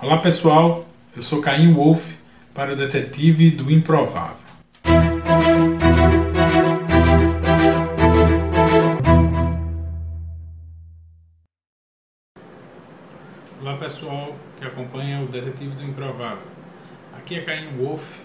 Olá pessoal, eu sou Caim Wolf para o Detetive do Improvável. Olá pessoal que acompanha o Detetive do Improvável. Aqui é Caim Wolf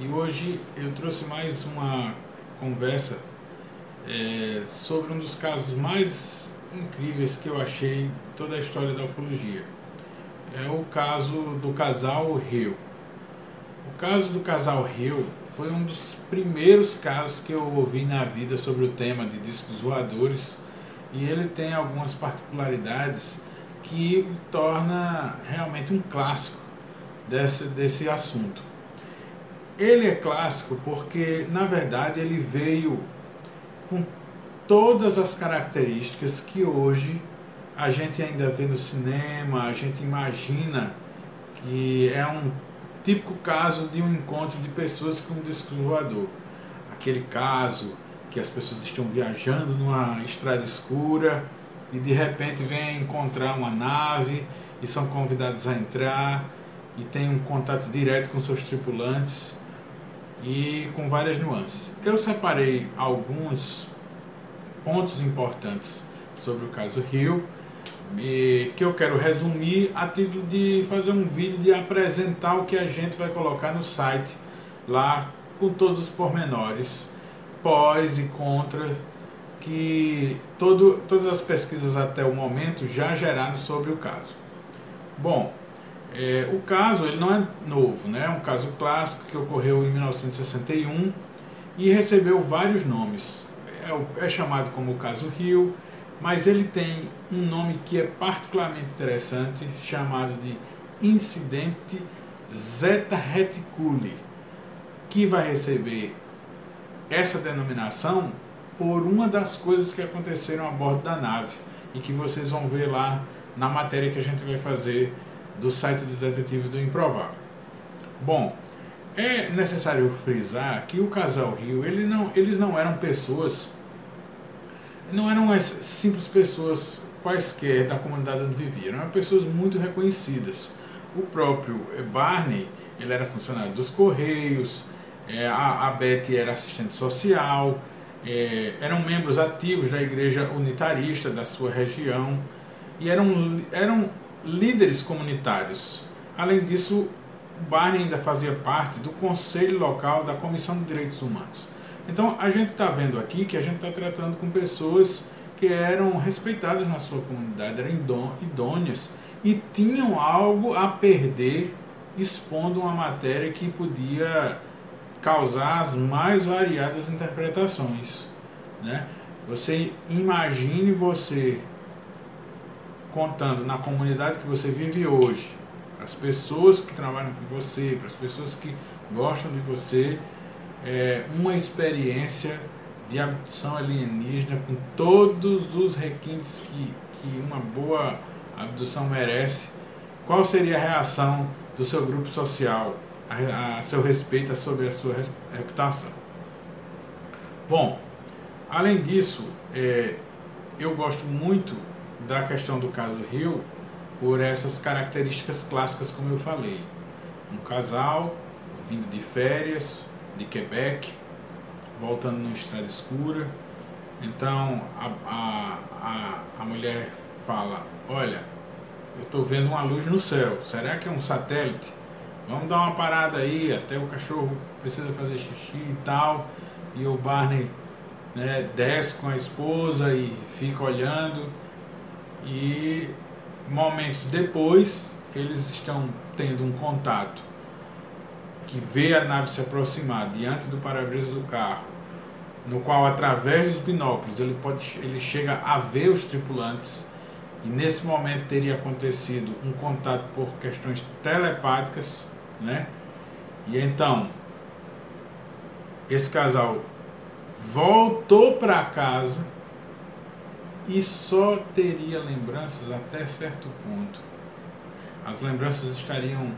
e hoje eu trouxe mais uma conversa é, sobre um dos casos mais incríveis que eu achei toda a história da ufologia é o caso do casal Hill. O caso do casal Hill foi um dos primeiros casos que eu ouvi na vida sobre o tema de discos voadores e ele tem algumas particularidades que o torna realmente um clássico desse, desse assunto. Ele é clássico porque, na verdade, ele veio com todas as características que hoje a gente ainda vê no cinema, a gente imagina que é um típico caso de um encontro de pessoas com um disco voador. Aquele caso que as pessoas estão viajando numa estrada escura e de repente vêm encontrar uma nave e são convidados a entrar e tem um contato direto com seus tripulantes e com várias nuances. Eu separei alguns pontos importantes sobre o caso Rio que eu quero resumir a título de fazer um vídeo de apresentar o que a gente vai colocar no site lá com todos os pormenores, pós e contra, que todo, todas as pesquisas até o momento já geraram sobre o caso. Bom, é, o caso ele não é novo, né? é um caso clássico que ocorreu em 1961 e recebeu vários nomes. É, é chamado como o caso Rio, mas ele tem um nome que é particularmente interessante, chamado de incidente Zeta Reticuli, que vai receber essa denominação por uma das coisas que aconteceram a bordo da nave e que vocês vão ver lá na matéria que a gente vai fazer do site do Detetive do Improvável. Bom, é necessário frisar que o casal Rio, ele não, eles não eram pessoas não eram as simples pessoas quaisquer da comunidade onde viviam, eram pessoas muito reconhecidas. O próprio eh, Barney, ele era funcionário dos Correios, é, a, a Betty era assistente social, é, eram membros ativos da igreja unitarista da sua região e eram, eram líderes comunitários. Além disso, Barney ainda fazia parte do conselho local da Comissão de Direitos Humanos. Então a gente está vendo aqui que a gente está tratando com pessoas que eram respeitadas na sua comunidade, eram idôneas e tinham algo a perder expondo uma matéria que podia causar as mais variadas interpretações. Né? Você imagine você contando na comunidade que você vive hoje, para as pessoas que trabalham com você, para as pessoas que gostam de você, é, uma experiência de abdução alienígena com todos os requintes que, que uma boa abdução merece, qual seria a reação do seu grupo social a, a seu respeito sobre a sua reputação? Bom, além disso, é, eu gosto muito da questão do caso Rio por essas características clássicas, como eu falei. Um casal vindo de férias, de Quebec, voltando numa estrada escura. Então a, a, a, a mulher fala: Olha, eu estou vendo uma luz no céu, será que é um satélite? Vamos dar uma parada aí, até o cachorro precisa fazer xixi e tal. E o Barney né, desce com a esposa e fica olhando. E momentos depois, eles estão tendo um contato que vê a nave se aproximar diante do para-brisa do carro, no qual através dos binóculos ele pode ele chega a ver os tripulantes e nesse momento teria acontecido um contato por questões telepáticas, né? E então esse casal voltou para casa e só teria lembranças até certo ponto. As lembranças estariam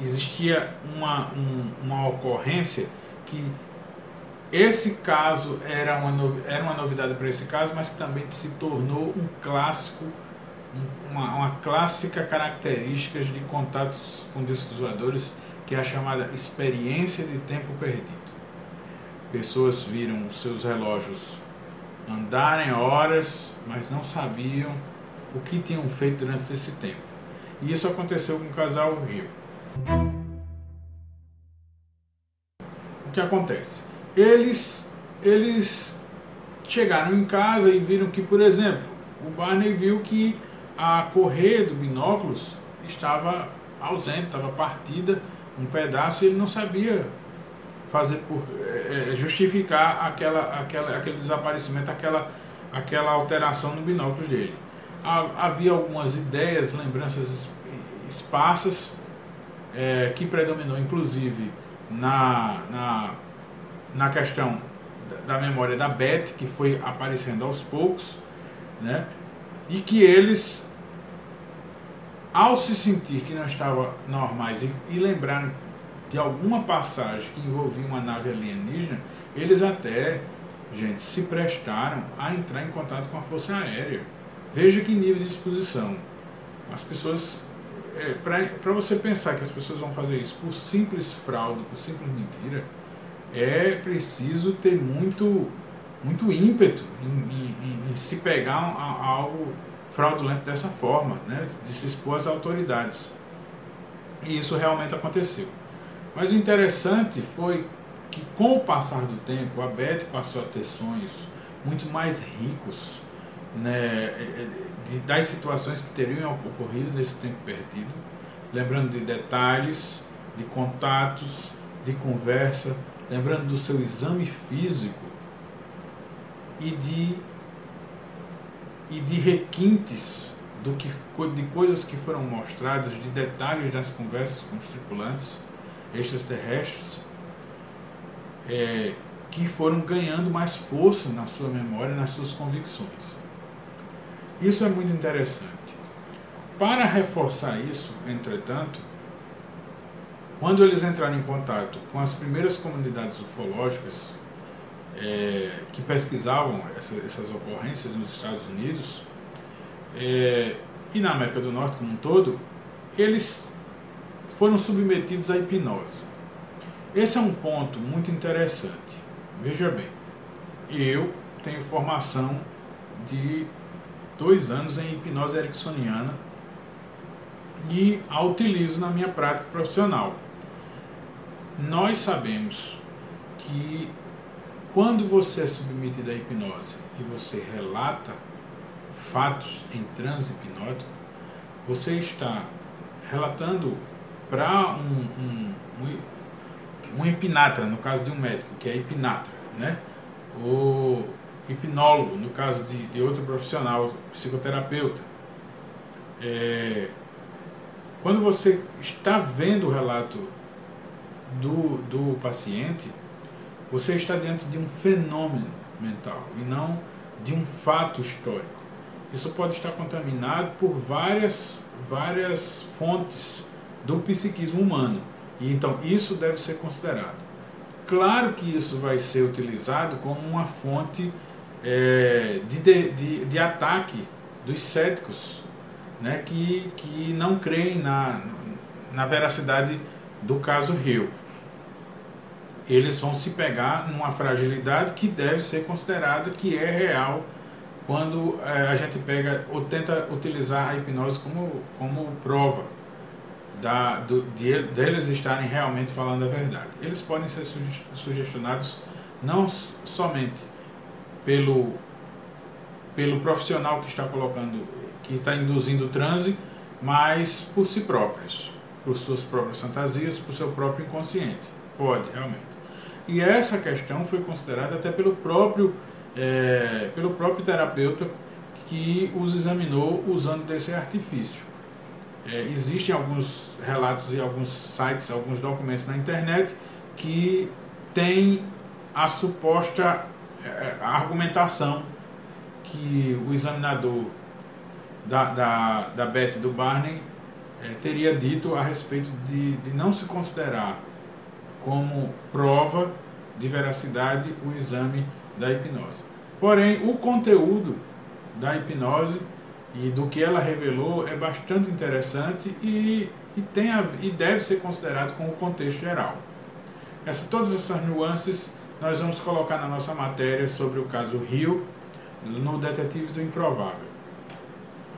existia uma, um, uma ocorrência que esse caso era uma, era uma novidade para esse caso, mas que também se tornou um clássico uma, uma clássica característica de contatos com discos voadores, que é a chamada experiência de tempo perdido. Pessoas viram os seus relógios andarem horas, mas não sabiam o que tinham feito durante esse tempo. E isso aconteceu com o casal Rio. O que acontece? Eles, eles chegaram em casa e viram que, por exemplo, o Barney viu que a correia do binóculos estava ausente, estava partida um pedaço e ele não sabia fazer por, é, justificar aquela, aquela, aquele desaparecimento, aquela, aquela alteração no binóculo dele. Havia algumas ideias, lembranças esparsas é, que predominou inclusive na, na, na questão da memória da Beth, que foi aparecendo aos poucos, né? e que eles, ao se sentir que não estavam normais e, e de alguma passagem que envolvia uma nave alienígena, eles até, gente, se prestaram a entrar em contato com a Força Aérea. Veja que nível de exposição. As pessoas. É, Para você pensar que as pessoas vão fazer isso por simples fraude, por simples mentira, é preciso ter muito, muito ímpeto em, em, em se pegar a, a algo fraudulento dessa forma, né, de se expor às autoridades. E isso realmente aconteceu. Mas o interessante foi que, com o passar do tempo, a Beth passou a ter sonhos muito mais ricos né, de, das situações que teriam ocorrido nesse tempo perdido, lembrando de detalhes, de contatos, de conversa, lembrando do seu exame físico e de, e de requintes do que, de coisas que foram mostradas, de detalhes das conversas com os tripulantes extraterrestres é, que foram ganhando mais força na sua memória, nas suas convicções. Isso é muito interessante. Para reforçar isso, entretanto, quando eles entraram em contato com as primeiras comunidades ufológicas é, que pesquisavam essa, essas ocorrências nos Estados Unidos é, e na América do Norte como um todo, eles foram submetidos à hipnose. Esse é um ponto muito interessante. Veja bem, eu tenho formação de dois anos em hipnose ericksoniana e a utilizo na minha prática profissional. Nós sabemos que quando você é submetido à hipnose e você relata fatos em transe hipnótico, você está relatando para um, um, um, um hipnatra, no caso de um médico, que é hipnatra, né? O hipnólogo, no caso de, de outro profissional, psicoterapeuta. É, quando você está vendo o relato do, do paciente, você está diante de um fenômeno mental e não de um fato histórico. Isso pode estar contaminado por várias, várias fontes do psiquismo humano. E então isso deve ser considerado. Claro que isso vai ser utilizado como uma fonte é, de, de, de, ataque dos céticos, né, que, que não creem na, na veracidade do caso Rio. Eles vão se pegar numa fragilidade que deve ser considerada que é real quando é, a gente pega ou tenta utilizar a hipnose como, como prova da, do, de, deles estarem realmente falando a verdade. Eles podem ser sugestionados não somente pelo, pelo profissional que está colocando, que está induzindo o transe, mas por si próprios, por suas próprias fantasias, por seu próprio inconsciente. Pode, realmente. E essa questão foi considerada até pelo próprio, é, pelo próprio terapeuta que os examinou usando desse artifício. É, existem alguns relatos e alguns sites, alguns documentos na internet que têm a suposta a argumentação que o examinador da, da, da Beth do Barney é, teria dito a respeito de, de não se considerar como prova de veracidade o exame da hipnose. Porém, o conteúdo da hipnose e do que ela revelou é bastante interessante e, e, tem a, e deve ser considerado com o contexto geral. Essa, todas essas nuances nós vamos colocar na nossa matéria sobre o caso Rio, no Detetive do Improvável.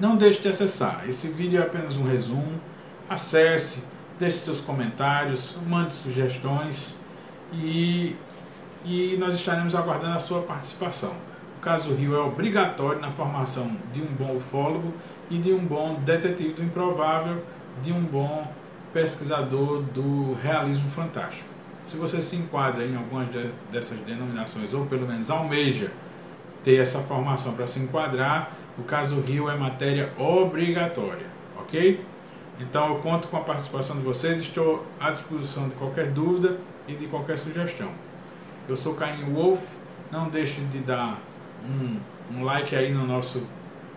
Não deixe de acessar, esse vídeo é apenas um resumo. Acesse, deixe seus comentários, mande sugestões e, e nós estaremos aguardando a sua participação. O caso Rio é obrigatório na formação de um bom ufólogo e de um bom detetive do improvável, de um bom pesquisador do realismo fantástico. Se você se enquadra em algumas dessas denominações, ou pelo menos almeja ter essa formação para se enquadrar, o caso Rio é matéria obrigatória, ok? Então eu conto com a participação de vocês, estou à disposição de qualquer dúvida e de qualquer sugestão. Eu sou Caim Wolf, não deixe de dar um, um like aí no nosso,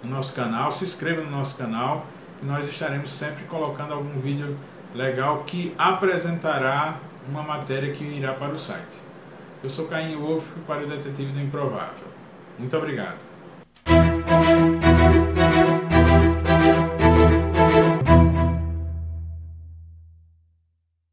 no nosso canal, se inscreva no nosso canal e nós estaremos sempre colocando algum vídeo legal que apresentará uma matéria que irá para o site. Eu sou Caim Wolf para o Detetive do Improvável. Muito obrigado.